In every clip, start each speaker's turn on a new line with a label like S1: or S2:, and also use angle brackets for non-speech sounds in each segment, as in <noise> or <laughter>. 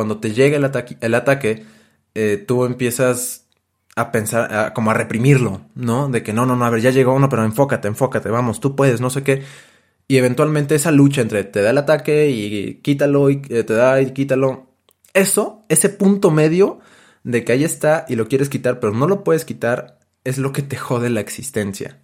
S1: cuando te llega el, ataque, el ataque eh, tú empiezas a pensar, como a reprimirlo, ¿no? De que no, no, no, a ver, ya llegó uno, pero enfócate, enfócate, vamos, tú puedes, no sé qué. Y eventualmente esa lucha entre te da el ataque y quítalo y eh, te da y quítalo. Eso, ese punto medio de que ahí está y lo quieres quitar, pero no lo puedes quitar, es lo que te jode la existencia.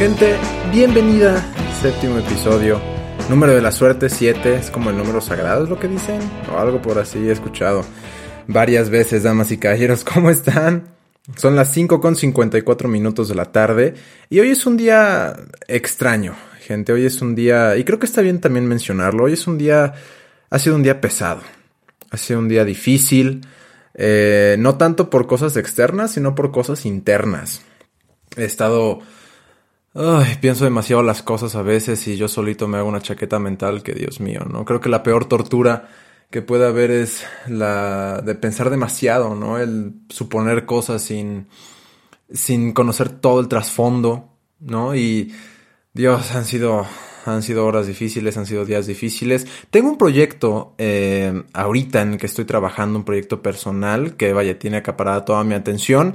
S1: Gente, bienvenida séptimo episodio. Número de la suerte 7, es como el número sagrado, es lo que dicen, o algo por así he escuchado varias veces, damas y caballeros. <laughs> ¿Cómo están? Son las 5 con 54 minutos de la tarde y hoy es un día extraño, gente. Hoy es un día, y creo que está bien también mencionarlo, hoy es un día, ha sido un día pesado, ha sido un día difícil, eh, no tanto por cosas externas, sino por cosas internas. He estado Ay, pienso demasiado las cosas a veces y yo solito me hago una chaqueta mental que Dios mío, ¿no? Creo que la peor tortura que puede haber es la de pensar demasiado, ¿no? El suponer cosas sin, sin conocer todo el trasfondo, ¿no? Y Dios, han sido, han sido horas difíciles, han sido días difíciles. Tengo un proyecto eh, ahorita en el que estoy trabajando, un proyecto personal que, vaya, tiene acaparada toda mi atención.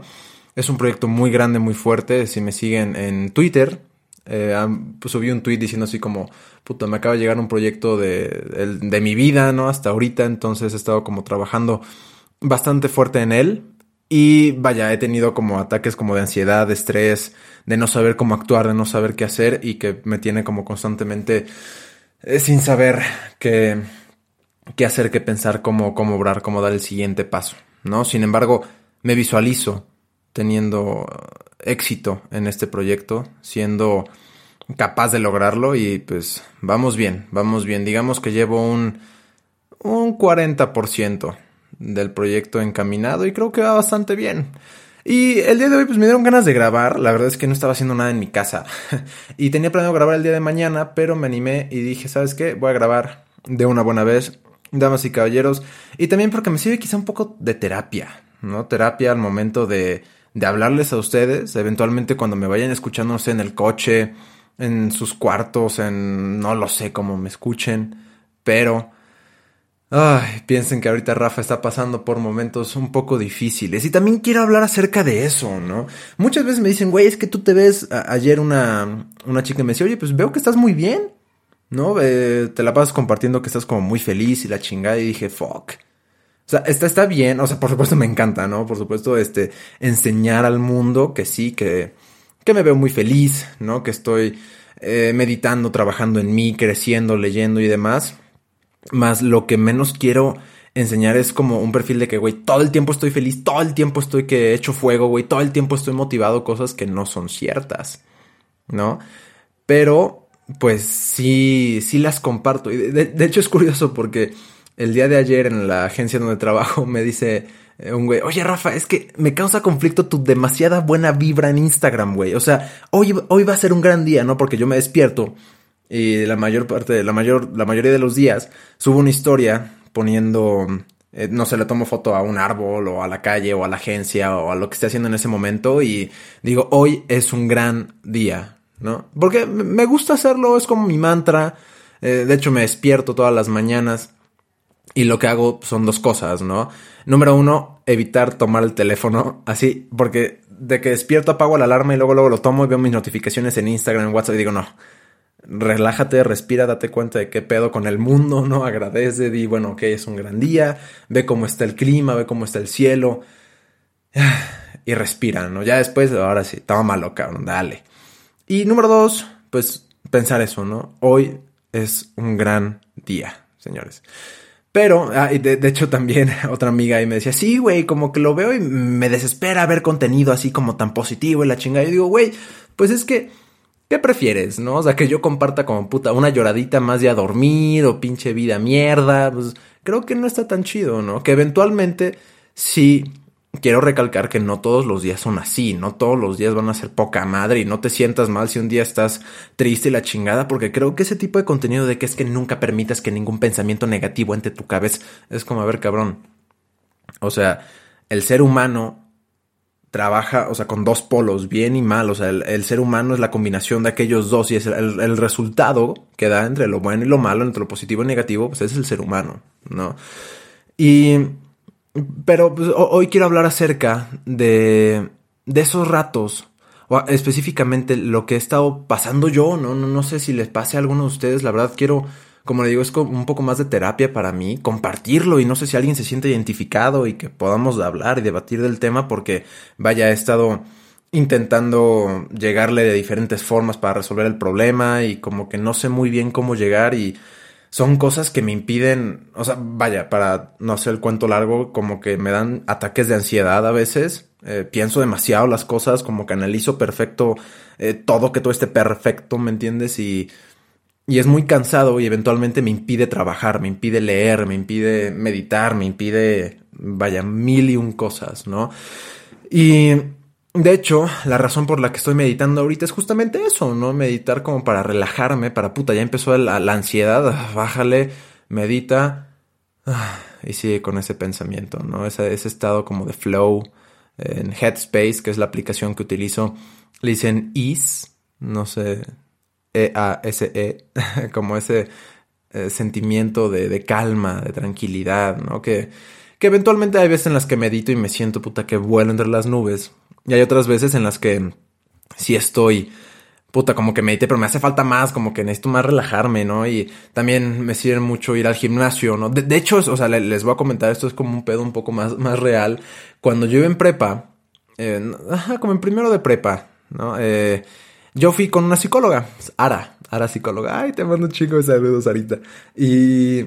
S1: Es un proyecto muy grande, muy fuerte. Si me siguen en Twitter, eh, pues subí un tweet diciendo así como, puta, me acaba de llegar un proyecto de, de, mi vida, ¿no? Hasta ahorita, entonces he estado como trabajando bastante fuerte en él. Y vaya, he tenido como ataques como de ansiedad, de estrés, de no saber cómo actuar, de no saber qué hacer y que me tiene como constantemente eh, sin saber qué, qué hacer, qué pensar, cómo, cómo obrar, cómo dar el siguiente paso, ¿no? Sin embargo, me visualizo teniendo éxito en este proyecto, siendo capaz de lograrlo y pues vamos bien, vamos bien. Digamos que llevo un, un 40% del proyecto encaminado y creo que va bastante bien. Y el día de hoy pues me dieron ganas de grabar, la verdad es que no estaba haciendo nada en mi casa <laughs> y tenía planeado grabar el día de mañana, pero me animé y dije, ¿sabes qué? Voy a grabar de una buena vez, damas y caballeros, y también porque me sirve quizá un poco de terapia, ¿no? Terapia al momento de de hablarles a ustedes, eventualmente cuando me vayan escuchando, no sé, en el coche, en sus cuartos, en no lo sé cómo me escuchen, pero ay, piensen que ahorita Rafa está pasando por momentos un poco difíciles y también quiero hablar acerca de eso, ¿no? Muchas veces me dicen, güey, es que tú te ves, ayer una, una chica me decía, oye, pues veo que estás muy bien, ¿no? Eh, te la pasas compartiendo que estás como muy feliz y la chingada y dije, fuck. O sea, está, está bien, o sea, por supuesto me encanta, ¿no? Por supuesto, este, enseñar al mundo que sí, que, que me veo muy feliz, ¿no? Que estoy eh, meditando, trabajando en mí, creciendo, leyendo y demás. Más lo que menos quiero enseñar es como un perfil de que, güey, todo el tiempo estoy feliz, todo el tiempo estoy que he hecho fuego, güey, todo el tiempo estoy motivado, cosas que no son ciertas, ¿no? Pero, pues sí, sí las comparto. Y de hecho es curioso porque el día de ayer en la agencia donde trabajo me dice eh, un güey, oye Rafa, es que me causa conflicto tu demasiada buena vibra en Instagram, güey. O sea, hoy, hoy va a ser un gran día, ¿no? Porque yo me despierto y la mayor parte, la mayor, la mayoría de los días subo una historia poniendo, eh, no sé, le tomo foto a un árbol o a la calle o a la agencia o a lo que esté haciendo en ese momento y digo, hoy es un gran día, ¿no? Porque me gusta hacerlo, es como mi mantra. Eh, de hecho, me despierto todas las mañanas y lo que hago son dos cosas, ¿no? Número uno, evitar tomar el teléfono <laughs> así, porque de que despierto apago la alarma y luego luego lo tomo y veo mis notificaciones en Instagram, en WhatsApp y digo, no, relájate, respira, date cuenta de qué pedo con el mundo, ¿no? Agradece, di, bueno, ok, es un gran día, ve cómo está el clima, ve cómo está el cielo <sighs> y respira, ¿no? Ya después, ahora sí, toma malo, cabrón, dale. Y número dos, pues pensar eso, ¿no? Hoy es un gran día, señores. Pero, ah, de, hecho también <laughs> otra amiga ahí me decía, sí, güey, como que lo veo y me desespera ver contenido así como tan positivo y la chingada. Y digo, güey, pues es que, ¿qué prefieres, no? O sea, que yo comparta como puta una lloradita más de a dormir o pinche vida mierda, pues creo que no está tan chido, ¿no? Que eventualmente sí quiero recalcar que no todos los días son así, no todos los días van a ser poca madre y no te sientas mal si un día estás triste y la chingada, porque creo que ese tipo de contenido de que es que nunca permitas que ningún pensamiento negativo entre tu cabeza es como, a ver, cabrón, O sea, el ser humano trabaja, o sea, con dos polos, bien y mal. O sea, el, ser humano es la combinación de aquellos dos y es el, resultado que da entre lo bueno y lo malo, entre lo positivo y negativo, pues es el ser humano, ¿no? Y, pero pues, hoy quiero hablar acerca de, de esos ratos, o específicamente lo que he estado pasando yo, ¿no? No, no sé si les pase a alguno de ustedes, la verdad quiero como le digo, es un poco más de terapia para mí, compartirlo y no sé si alguien se siente identificado y que podamos hablar y debatir del tema porque, vaya, he estado intentando llegarle de diferentes formas para resolver el problema y como que no sé muy bien cómo llegar y son cosas que me impiden, o sea, vaya, para no hacer el cuento largo, como que me dan ataques de ansiedad a veces, eh, pienso demasiado las cosas, como que analizo perfecto eh, todo, que todo esté perfecto, ¿me entiendes? Y y es muy cansado y eventualmente me impide trabajar, me impide leer, me impide meditar, me impide, vaya, mil y un cosas, ¿no? Y de hecho, la razón por la que estoy meditando ahorita es justamente eso, ¿no? Meditar como para relajarme, para puta, ya empezó la, ansiedad, ah, bájale, medita ah, y sigue con ese pensamiento, ¿no? Ese, ese estado como de flow en Headspace, que es la aplicación que utilizo, le dicen ease, no sé e-A-S-E, -E, <laughs> como ese eh, sentimiento de, calma, de tranquilidad, ¿no? Que, que eventualmente hay veces en las que medito y me siento puta que vuelo entre las nubes. Y hay otras veces en las que sí estoy, puta, como que medite, pero me hace falta más, como que necesito más relajarme, ¿no? Y también me sirve mucho ir al gimnasio, ¿no? De, hecho, o sea, les voy a comentar, esto es como un pedo un poco más, más real. Cuando yo iba en prepa, eh, como en primero de prepa, ¿no? Eh, yo fui con una psicóloga, Ara, Ara psicóloga. Ay, te mando un chingo de saludos, Arita. Y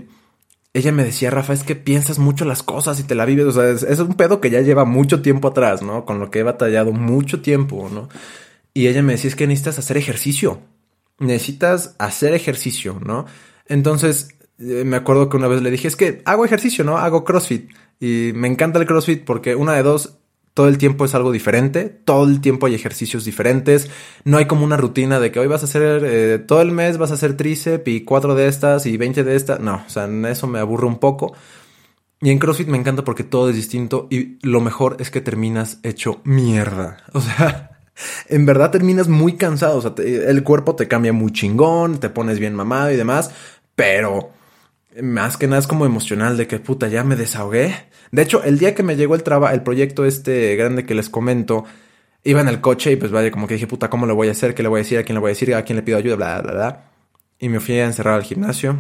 S1: ella me decía, Rafa, es que piensas mucho las cosas y te la vives. O sea, es, un pedo que ya lleva mucho tiempo atrás, ¿no? Con lo que he batallado mucho tiempo, ¿no? Y ella me decía, es que necesitas hacer ejercicio. Necesitas hacer ejercicio, ¿no? Entonces, eh, me acuerdo que una vez le dije, es que hago ejercicio, ¿no? Hago CrossFit. Y me encanta el CrossFit porque una de dos, todo el tiempo es algo diferente, todo el tiempo hay ejercicios diferentes, no hay como una rutina de que hoy vas a hacer, eh, todo el mes vas a hacer tríceps y cuatro de estas y 20 de estas, no, o sea, eso me aburre un poco. Y en CrossFit me encanta porque todo es distinto y lo mejor es que terminas hecho mierda. <laughs> O sea, en verdad terminas muy cansado, o sea, el cuerpo te cambia muy chingón, te pones bien mamado y demás, pero más que nada es como emocional de que puta, ya me desahogué. De hecho, el día que me llegó el trabajo, el proyecto este grande que les comento, iba en el coche y pues vaya, como que dije, puta, ¿cómo lo voy a hacer? ¿Qué le voy a decir? ¿A quién le voy a decir? ¿A quién le pido ayuda? Bla, bla, bla. Y me fui a encerrar al gimnasio.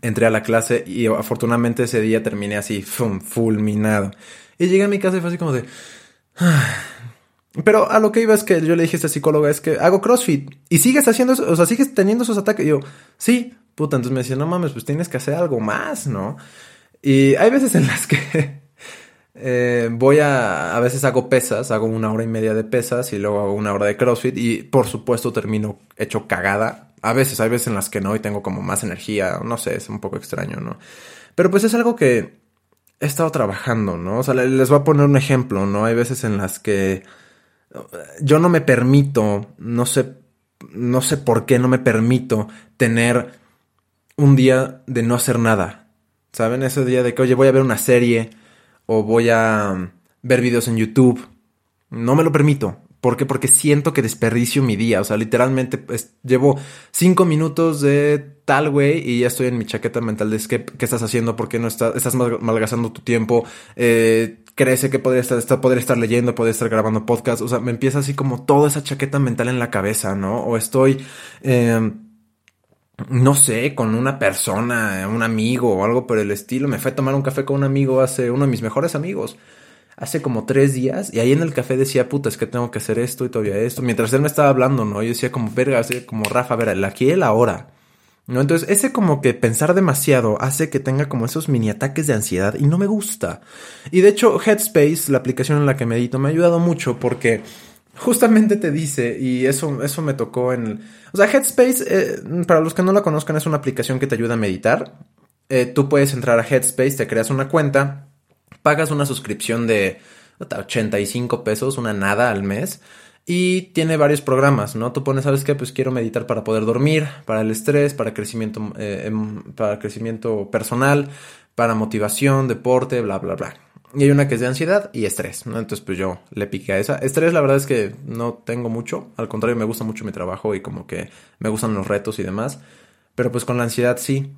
S1: Entré a la clase y afortunadamente ese día terminé así, fulminado. Y llegué a mi casa y fue así como de... <sighs> Pero a lo que iba es que yo le dije a esta psicóloga es que hago CrossFit y sigues haciendo eso, o sea, sigues teniendo esos ataques. Y yo, sí, puta, entonces me decía, no mames, pues tienes que hacer algo más, ¿no? Y hay veces en las que <laughs> eh, voy a, a veces hago pesas, hago una hora y media de pesas y luego hago una hora de CrossFit y por supuesto termino hecho cagada. A veces, hay veces en las que no y tengo como más energía, no sé, es un poco extraño, ¿no? Pero pues es algo que he estado trabajando, ¿no? O sea, les voy a poner un ejemplo, ¿no? Hay veces en las que yo no me permito, no sé, no sé por qué no me permito tener un día de no hacer nada. ¿Saben? Ese día de que, oye, voy a ver una serie o voy a um, ver videos en YouTube. No me lo permito. ¿Por qué? Porque siento que desperdicio mi día. O sea, literalmente pues, llevo cinco minutos de tal güey y ya estoy en mi chaqueta mental de ¿qué, qué estás haciendo? ¿Por qué no estás, estás malgastando tu tiempo? Eh, crece que podría estar, poder estar leyendo, poder estar grabando podcast. O sea, me empieza así como toda esa chaqueta mental en la cabeza, ¿no? O estoy... Eh, no sé, con una persona, un amigo o algo por el estilo. Me fue a tomar un café con un amigo hace uno de mis mejores amigos. Hace como tres días y ahí en el café decía, puta, es que tengo que hacer esto y todavía esto. Mientras él me estaba hablando, ¿no? Yo decía como, verga, así como Rafa, ver, el aquí y el ahora. ¿No? Entonces, ese como que pensar demasiado hace que tenga como esos mini ataques de ansiedad y no me gusta. Y de hecho, Headspace, la aplicación en la que medito, me ha ayudado mucho porque justamente te dice, y eso, eso me tocó en... O sea, Headspace, eh, para los que no la conozcan, es una aplicación que te ayuda a meditar. Eh, tú puedes entrar a Headspace, te creas una cuenta, pagas una suscripción de 85 pesos, una nada al mes. Y tiene varios programas, ¿no? Tú pones, ¿sabes qué? Pues quiero meditar para poder dormir, para el estrés, para crecimiento, eh, em, para crecimiento personal, para motivación, deporte, bla, bla, bla. Y hay una que es de ansiedad y estrés, ¿no? Entonces, pues yo le piqué a esa. Estrés, la verdad es que no tengo mucho. Al contrario, me gusta mucho mi trabajo y como que me gustan los retos y demás. Pero pues con la ansiedad sí.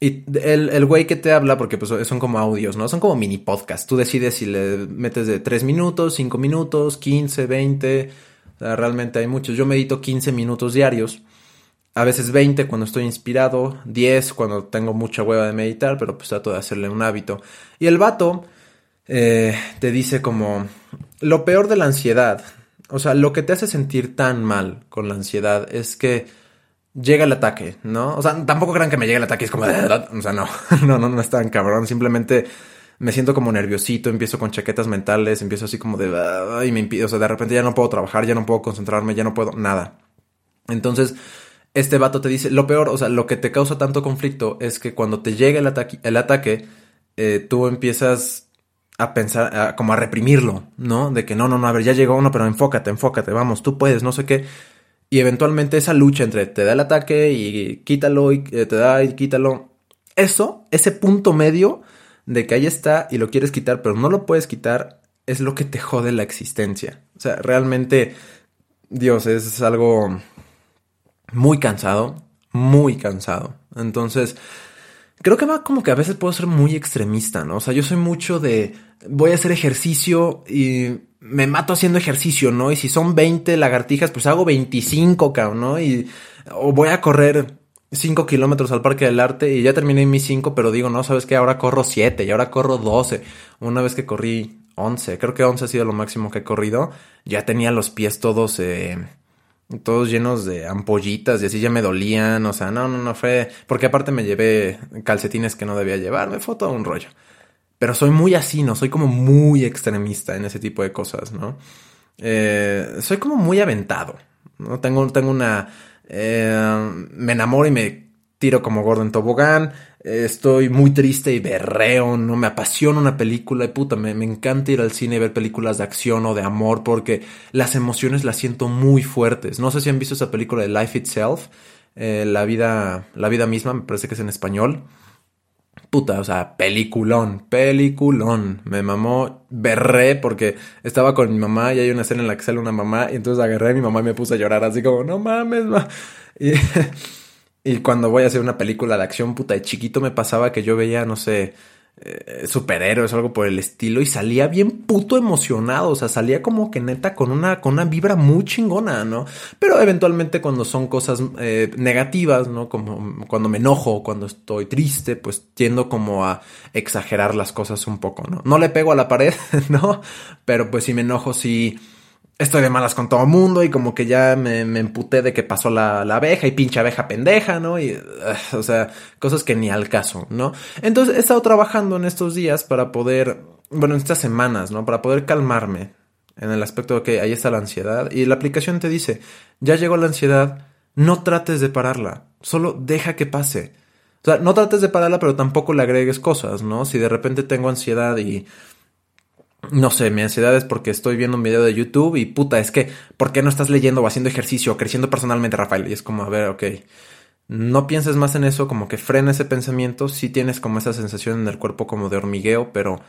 S1: Y el, el güey que te habla, porque pues son como audios, ¿no? Son como mini podcasts. Tú decides si le metes de 3 minutos, 5 minutos, 15, 20. realmente hay muchos. Yo medito 15 minutos diarios. A veces 20 cuando estoy inspirado, 10 cuando tengo mucha hueva de meditar, pero pues trato de hacerle un hábito. Y el vato eh, te dice como lo peor de la ansiedad, o sea, lo que te hace sentir tan mal con la ansiedad es que llega el ataque, ¿no? O sea, tampoco crean que me llegue el ataque, es como, o sea, no, <laughs> no, no, no es tan cabrón, simplemente me siento como nerviosito, empiezo con chaquetas mentales, empiezo así como de, y me impide, o sea, de repente ya no puedo trabajar, ya no puedo concentrarme, ya no puedo nada. Entonces, este vato te dice, lo peor, o sea, lo que te causa tanto conflicto es que cuando te llega el ataque, el ataque eh, tú empiezas a pensar, como a reprimirlo, ¿no? De que no, no, no, a ver, ya llegó uno, pero enfócate, enfócate, vamos, tú puedes, no sé qué. Y eventualmente esa lucha entre te da el ataque y quítalo y eh, te da y quítalo. Eso, ese punto medio de que ahí está y lo quieres quitar, pero no lo puedes quitar, es lo que te jode la existencia. O sea, realmente, Dios, es algo muy cansado, muy cansado. Entonces, creo que va como que a veces puedo ser muy extremista, ¿no? O sea, yo soy mucho de voy a hacer ejercicio y me mato haciendo ejercicio, ¿no? Y si son 20 lagartijas, pues hago 25, cabrón, ¿no? Y o voy a correr 5 kilómetros al Parque del Arte y ya terminé mis 5, pero digo, no, sabes que ahora corro 7 y ahora corro 12. Una vez que corrí 11, creo que 11 ha sido lo máximo que he corrido, ya tenía los pies todos... Eh, todos llenos de ampollitas y así ya me dolían, o sea, no, no, no fue, porque aparte me llevé calcetines que no debía llevar, me fue todo un rollo. Pero soy muy así, ¿no? Soy como muy extremista en ese tipo de cosas, ¿no? Eh, soy como muy aventado, ¿no? Tengo, tengo una... Eh, me enamoro y me tiro como gordo en tobogán, estoy muy triste y berreo, no me apasiona una película y puta, me, me, encanta ir al cine y ver películas de acción o de amor porque las emociones las siento muy fuertes. No sé si han visto esa película de Life Itself, eh, la vida, la vida misma, me parece que es en español. Puta, o sea, peliculón, peliculón. Me mamó, berré porque estaba con mi mamá y hay una escena en la que sale una mamá y entonces agarré a mi mamá y me puse a llorar así como, no mames, ma. Y, <laughs> y cuando voy a hacer una película de acción, puta, de chiquito me pasaba que yo veía, no sé, eh, superhéroes o algo por el estilo y salía bien puto emocionado, o sea, salía como que neta con una, con una vibra muy chingona, ¿no? Pero eventualmente cuando son cosas eh, negativas, ¿no? Como cuando me enojo, cuando estoy triste, pues tiendo como a exagerar las cosas un poco, ¿no? No le pego a la pared, <laughs> ¿no? Pero pues si me enojo, sí estoy de malas con todo el mundo y como que ya me, me emputé de que pasó la, la, abeja y pinche abeja pendeja, ¿no? Y, o sea, cosas que ni al caso, ¿no? Entonces he estado trabajando en estos días para poder, bueno, en estas semanas, ¿no? Para poder calmarme en el aspecto de que ahí está la ansiedad y la aplicación te dice, ya llegó la ansiedad, no trates de pararla, solo deja que pase. O sea, no trates de pararla, pero tampoco le agregues cosas, ¿no? Si de repente tengo ansiedad y no sé, mi ansiedad es porque estoy viendo un video de YouTube y puta, es que, ¿por qué no estás leyendo o haciendo ejercicio o creciendo personalmente, Rafael? Y es como, a ver, ok, no pienses más en eso, como que frena ese pensamiento, sí tienes como esa sensación en el cuerpo como de hormigueo, pero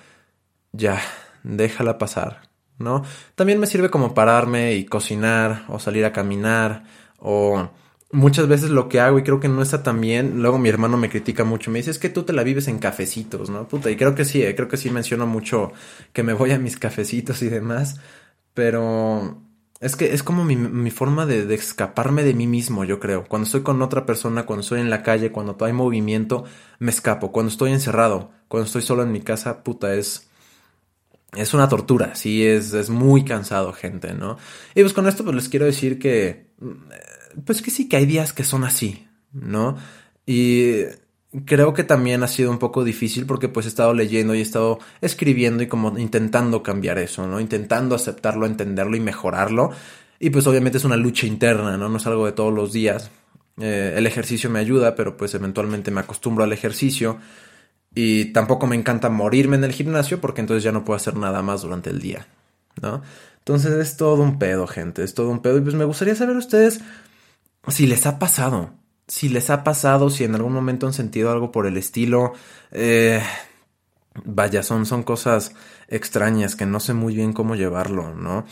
S1: ya, déjala pasar, ¿no? También me sirve como pararme y cocinar o salir a caminar o muchas veces lo que hago y creo que no está tan bien, luego mi hermano me critica mucho, me dice, es que tú te la vives en cafecitos, ¿no? Puta, y creo que sí, eh, creo que sí menciono mucho que me voy a mis cafecitos y demás, pero es que es como mi, forma de, escaparme de mí mismo, yo creo. Cuando estoy con otra persona, cuando estoy en la calle, cuando hay movimiento, me escapo. Cuando estoy encerrado, cuando estoy solo en mi casa, puta, es... Es una tortura, sí, es, es muy cansado, gente, ¿no? Y pues con esto pues les quiero decir que pues que sí que hay días que son así, ¿no? Y creo que también ha sido un poco difícil porque pues he estado leyendo y he estado escribiendo y como intentando cambiar eso, ¿no? Intentando aceptarlo, entenderlo y mejorarlo. Y pues obviamente es una lucha interna, ¿no? No es algo de todos los días. Eh, el ejercicio me ayuda, pero pues eventualmente me acostumbro al ejercicio. Y tampoco me encanta morirme en el gimnasio porque entonces ya no puedo hacer nada más durante el día, ¿no? Entonces es todo un pedo, gente, es todo un pedo. Y pues me gustaría saber ustedes si les ha pasado, si les ha pasado, si en algún momento han sentido algo por el estilo, eh, vaya, son, son cosas extrañas que no sé muy bien cómo llevarlo, ¿no?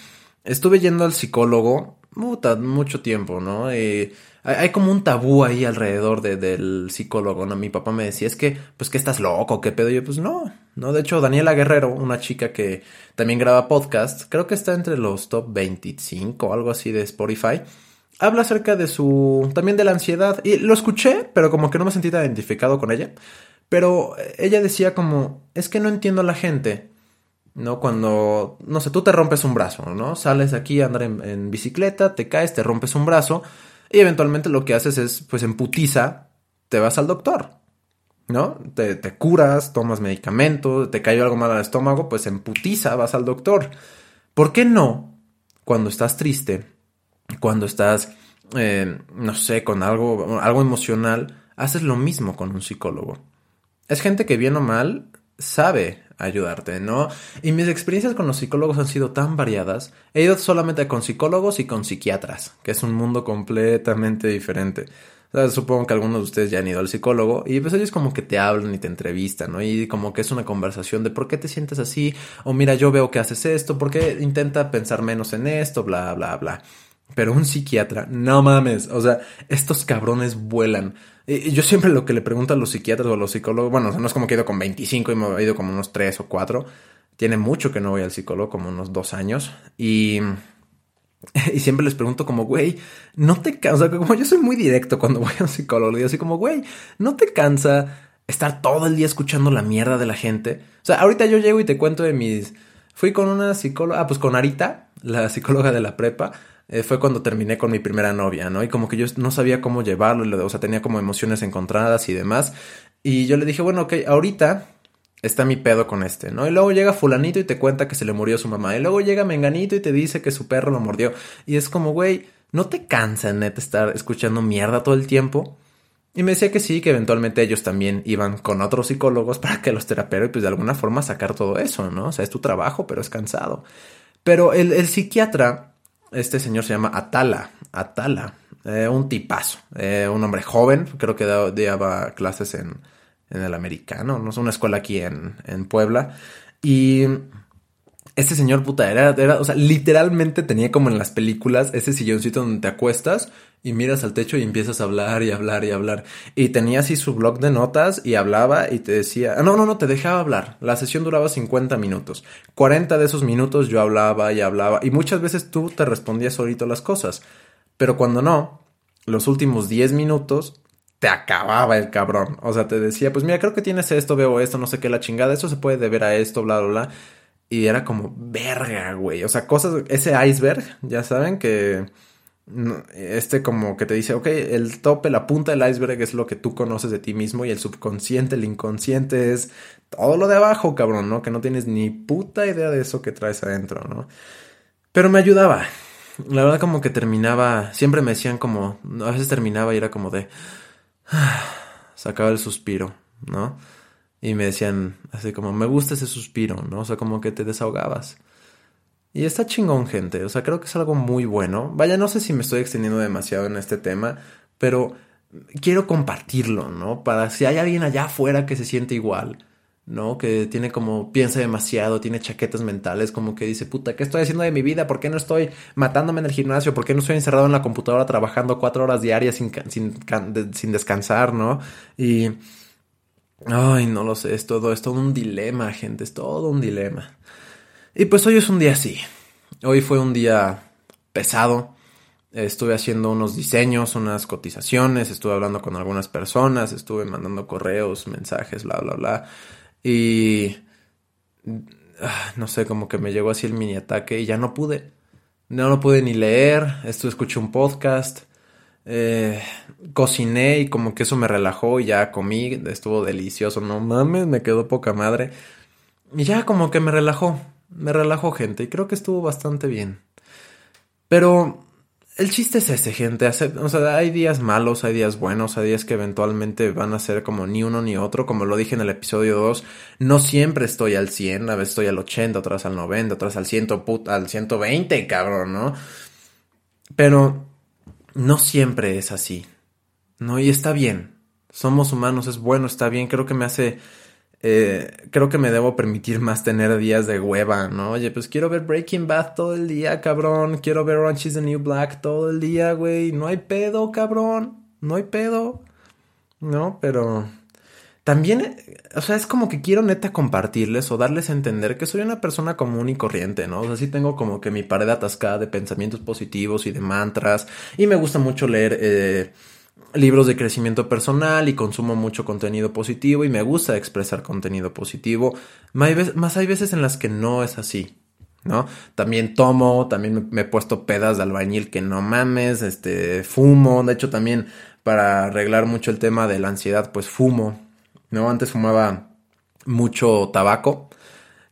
S1: Estuve yendo al psicólogo mucho tiempo, ¿no? Eh, hay, como un tabú ahí alrededor del psicólogo, ¿no? Mi papá me decía, es que, pues que estás loco, qué pedo. Y yo, pues no, no. De hecho, Daniela Guerrero, una chica que también graba podcast, creo que está entre los top 25 o algo así de Spotify. Habla acerca de su, también de la ansiedad. Y lo escuché, pero como que no me sentí identificado con ella. Pero ella decía como, es que no entiendo a la gente. ¿no? Cuando, no sé, tú te rompes un brazo, ¿no? Sales aquí a andar en, bicicleta, te caes, te rompes un brazo y eventualmente lo que haces es, pues en putiza, te vas al doctor, ¿no? Te, te curas, tomas medicamentos, te cayó algo mal al estómago, pues en putiza vas al doctor. ¿Por qué no? Cuando estás triste, cuando estás, eh, no sé, con algo, algo emocional, haces lo mismo con un psicólogo. Es gente que bien o mal sabe ayudarte, ¿no? Y mis experiencias con los psicólogos han sido tan variadas. He ido solamente con psicólogos y con psiquiatras, que es un mundo completamente diferente. supongo que algunos de ustedes ya han ido al psicólogo y pues ellos como que te hablan y te entrevistan, ¿no? Y como que es una conversación de por qué te sientes así, o mira, yo veo que haces esto, por qué intenta pensar menos en esto, bla, bla, bla. Pero un psiquiatra, no mames, o sea, estos cabrones vuelan. Yo siempre lo que le pregunto a los psiquiatras o a los psicólogos, bueno, no es como que he ido con 25 y me he ido como unos 3 o 4. Tiene mucho que no voy al psicólogo, como unos 2 años. Y, <laughs> y siempre les pregunto como, güey, ¿no te cansa? Como yo soy muy directo cuando <laughs> voy a un psicólogo, le digo así como, güey, ¿no te cansa estar todo el día escuchando la mierda de la gente? O sea, ahorita yo llego y te cuento de mis... Fui con una psicóloga, ah, pues con Arita, la psicóloga de la prepa. Eh, fue cuando terminé con mi primera novia, ¿no? Y como que yo no sabía cómo llevarlo, o sea, tenía como emociones encontradas y demás. Y yo le dije, bueno, ok, ahorita está mi pedo con este, ¿no? Y luego llega fulanito y te cuenta que se le murió su mamá. Y luego llega menganito y te dice que su perro lo mordió. Y es como, güey, ¿no te cansa, neta, estar escuchando mierda todo el tiempo? Y me decía que sí, que eventualmente ellos también iban con otros psicólogos para que los teraperos y pues de alguna forma sacar todo eso, ¿no? O sea, es tu trabajo, pero es cansado. Pero el psiquiatra este señor se llama Atala. Atala. Eh, un tipazo. Eh, un hombre joven. Creo que daba clases en, en el americano. No es una escuela aquí en, en Puebla. Y este señor puta era, era, o sea, literalmente tenía como en las películas ese silloncito donde te acuestas y miras al techo y empiezas a hablar y hablar y hablar. Y tenía así su blog de notas y hablaba y te decía, ah, no, no, no, te dejaba hablar. La sesión duraba 50 minutos. 40 de esos minutos yo hablaba y hablaba y muchas veces tú te respondías solito las cosas. Pero cuando no, los últimos 10 minutos te acababa el cabrón. O sea, te decía, pues mira, creo que tienes esto, veo esto, no sé qué, la chingada, eso se puede deber a esto, bla, bla, bla. Y era como, verga, güey. O sea, cosas, ese iceberg, ya saben que este como que te dice, ok, el tope, la punta del iceberg es lo que tú conoces de ti mismo y el subconsciente, el inconsciente es todo lo de abajo, cabrón, ¿no? Que no tienes ni puta idea de eso que traes adentro, ¿no? Pero me ayudaba. La verdad como que terminaba, siempre me decían como, a veces terminaba y era como de, <sighs> sacaba el suspiro, ¿no? Y me decían así como, me gusta ese suspiro, ¿no? O sea, como que te desahogabas. Y está chingón, gente. O sea, creo que es algo muy bueno. Vaya, no sé si me estoy extendiendo demasiado en este tema, pero quiero compartirlo, ¿no? Para si hay alguien allá afuera que se siente igual, ¿no? Que tiene como, piensa demasiado, tiene chaquetas mentales, como que dice, puta, ¿qué estoy haciendo de mi vida? ¿Por qué no estoy matándome en el gimnasio? ¿Por qué no estoy encerrado en la computadora trabajando cuatro horas diarias sin, sin, sin descansar, ¿no? Y... Ay, no lo sé, es todo, es todo un dilema, gente, es todo un dilema. Y pues hoy es un día así. Hoy fue un día pesado. Estuve haciendo unos diseños, unas cotizaciones, estuve hablando con algunas personas, estuve mandando correos, mensajes, bla, bla, bla. Y ah, no sé, como que me llegó así el mini ataque y ya no pude. No lo pude ni leer. Estuve escuché un podcast. Eh, cociné y como que eso me relajó y ya comí. Estuvo delicioso. No mames, me quedó poca madre. Y ya como que me relajó me relajó gente y creo que estuvo bastante bien. Pero el chiste es ese, gente. o sea, hay días malos, hay días buenos, hay días que eventualmente van a ser como ni uno ni otro. Como lo dije en el episodio 2, no siempre estoy al 100, a veces estoy al 80, otras al 90, otras al, 100, al 120, cabrón, ¿no? Pero no siempre es así. ¿No? Y está bien. Somos humanos, es bueno, está bien. Creo que me hace eh, creo que me debo permitir más tener días de hueva, ¿no? Oye, pues quiero ver Breaking Bad todo el día, cabrón. Quiero ver Orange is the New Black todo el día, güey. No hay pedo, cabrón. No hay pedo. ¿No? Pero... También, o sea, es como que quiero neta compartirles o darles a entender que soy una persona común y corriente, ¿no? O sea, sí tengo como que mi pared atascada de pensamientos positivos y de mantras. Y me gusta mucho leer eh, libros de crecimiento personal y consumo mucho contenido positivo y me gusta expresar contenido positivo. Más hay veces en las que no es así, ¿no? También tomo, también me he puesto pedas de albañil que no mames, este, fumo, de hecho también para arreglar mucho el tema de la ansiedad, pues fumo, ¿no? Antes fumaba mucho tabaco,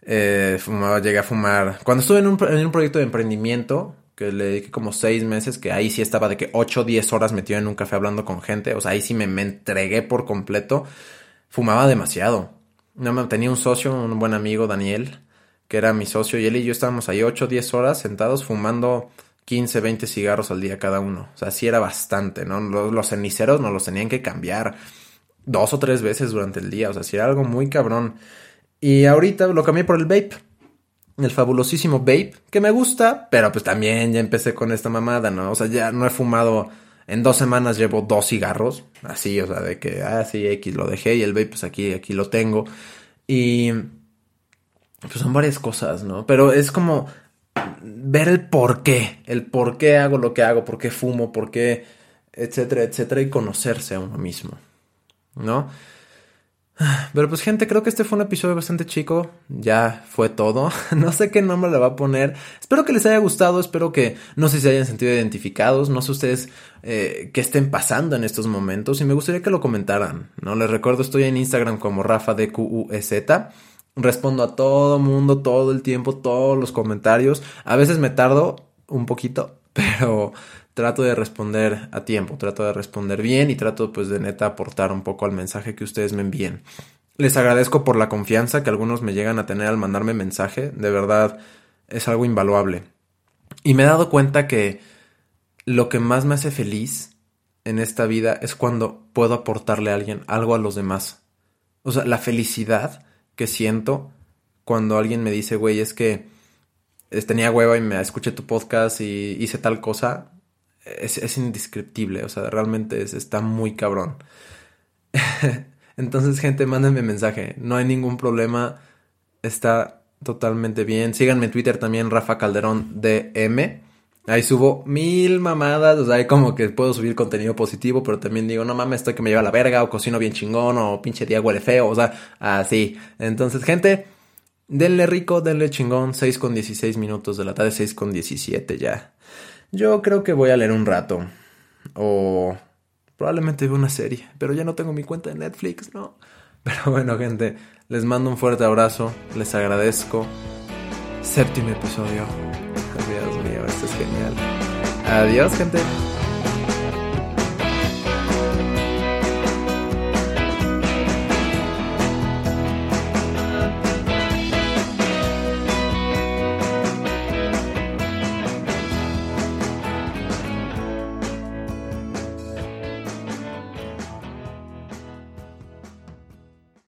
S1: eh, fumaba, llegué a fumar, cuando estuve en un, proyecto de emprendimiento, que le dediqué como seis meses, que ahí sí estaba de que 8 o 10 horas metido en un café hablando con gente, o sea, ahí sí me, entregué por completo, fumaba demasiado. No, tenía un socio, un buen amigo, Daniel, que era mi socio, y él y yo estábamos ahí 8 o 10 horas sentados fumando 15, 20 cigarros al día cada uno. O sea, sí era bastante, ¿no? Los, los ceniceros nos los tenían que cambiar dos o tres veces durante el día, o sea, sí era algo muy cabrón. Y ahorita lo cambié por el vape el fabulosísimo Vape, que me gusta, pero pues también ya empecé con esta mamada, ¿no? O sea, ya no he fumado, en dos semanas llevo dos cigarros, así, o sea, de que, ah, sí, X lo dejé y el Vape, pues aquí, aquí lo tengo. Y pues son varias cosas, ¿no? Pero es como ver el por qué, el por qué hago lo que hago, por qué fumo, por qué, etcétera, etcétera, y conocerse a uno mismo, ¿no? Pero pues gente, creo que este fue un episodio bastante chico. Ya fue todo. <laughs> No sé qué nombre le va a poner. Espero que les haya gustado. Espero que no sé si se hayan sentido identificados. No sé ustedes eh, qué estén pasando en estos momentos. Y me gustaría que lo comentaran. No les recuerdo, estoy en Instagram como Rafa de e Respondo a todo mundo, todo el tiempo, todos los comentarios. A veces me tardo un poquito, <laughs> pero trato de responder a tiempo, trato de responder bien y trato pues de neta aportar un poco al mensaje que ustedes me envíen. Les agradezco por la confianza que algunos me llegan a tener al mandarme mensaje, de verdad es algo invaluable. Y me he dado cuenta que lo que más me hace feliz en esta vida es cuando puedo aportarle a alguien algo a los demás. O sea, la felicidad que siento cuando alguien me dice, güey, es que tenía hueva y me escuché tu podcast y hice tal cosa, es, indescriptible, o sea, realmente está muy cabrón. <laughs> Entonces, gente, mándenme mensaje, no hay ningún problema, está totalmente bien. Síganme en Twitter también, Rafa Calderón DM. Ahí subo mil mamadas, o sea, hay como que puedo subir contenido positivo, pero también digo, no mames, estoy que me lleva la verga, o cocino bien chingón, o pinche día huele feo, o sea, así. Entonces, gente, denle rico, denle chingón, 6 con 16 minutos de la tarde, 6 con 17 ya. Yo creo que voy a leer un rato. O probablemente veo una serie. Pero ya no tengo mi cuenta de Netflix, ¿no? <laughs> Pero bueno, gente, les mando un fuerte abrazo. Les agradezco. Séptimo episodio. Dios mío, esto es genial. Adiós, gente.